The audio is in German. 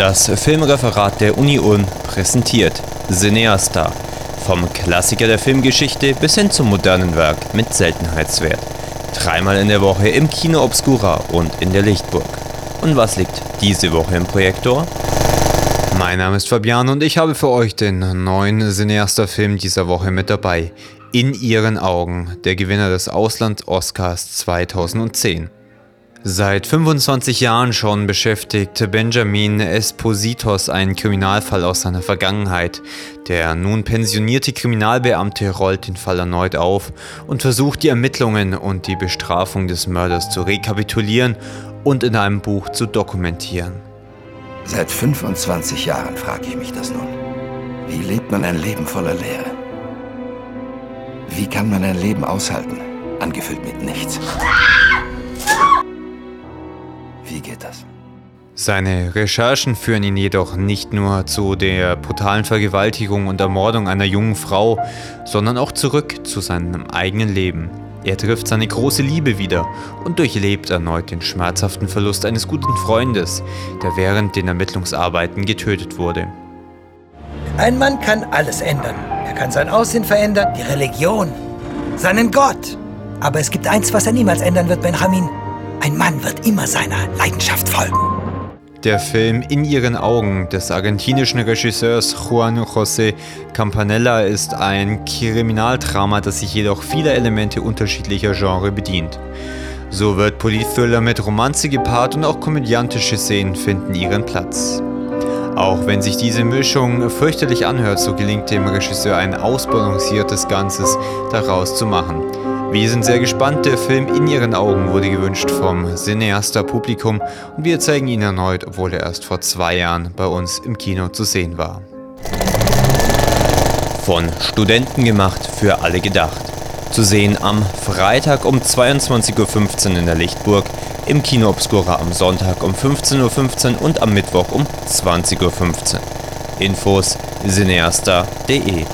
Das Filmreferat der Uni Ulm präsentiert Cineasta. Vom Klassiker der Filmgeschichte bis hin zum modernen Werk mit Seltenheitswert. Dreimal in der Woche im Kino Obscura und in der Lichtburg. Und was liegt diese Woche im Projektor? Mein Name ist Fabian und ich habe für euch den neuen Cineasta-Film dieser Woche mit dabei. In ihren Augen, der Gewinner des Ausland-Oscars 2010. Seit 25 Jahren schon beschäftigt Benjamin Espositos einen Kriminalfall aus seiner Vergangenheit. Der nun pensionierte Kriminalbeamte rollt den Fall erneut auf und versucht die Ermittlungen und die Bestrafung des Mörders zu rekapitulieren und in einem Buch zu dokumentieren. Seit 25 Jahren frage ich mich das nun. Wie lebt man ein Leben voller Leere? Wie kann man ein Leben aushalten, angefüllt mit nichts? Wie geht das? Seine Recherchen führen ihn jedoch nicht nur zu der brutalen Vergewaltigung und Ermordung einer jungen Frau, sondern auch zurück zu seinem eigenen Leben. Er trifft seine große Liebe wieder und durchlebt erneut den schmerzhaften Verlust eines guten Freundes, der während den Ermittlungsarbeiten getötet wurde. Ein Mann kann alles ändern. Er kann sein Aussehen verändern, die Religion, seinen Gott. Aber es gibt eins, was er niemals ändern wird, Benjamin. Ein Mann wird immer seiner Leidenschaft folgen. Der Film In ihren Augen des argentinischen Regisseurs Juan José Campanella ist ein Kriminaldrama, das sich jedoch vieler Elemente unterschiedlicher Genres bedient. So wird Politthriller mit Romanze gepaart und auch komödiantische Szenen finden ihren Platz. Auch wenn sich diese Mischung fürchterlich anhört, so gelingt dem Regisseur ein ausbalanciertes Ganzes daraus zu machen. Wir sind sehr gespannt. Der Film In ihren Augen wurde gewünscht vom Cineasta Publikum und wir zeigen ihn erneut, obwohl er erst vor zwei Jahren bei uns im Kino zu sehen war. Von Studenten gemacht, für alle gedacht. Zu sehen am Freitag um 22.15 Uhr in der Lichtburg, im Kino Obscura am Sonntag um 15.15 Uhr und am Mittwoch um 20.15 Uhr. Infos cineasta.de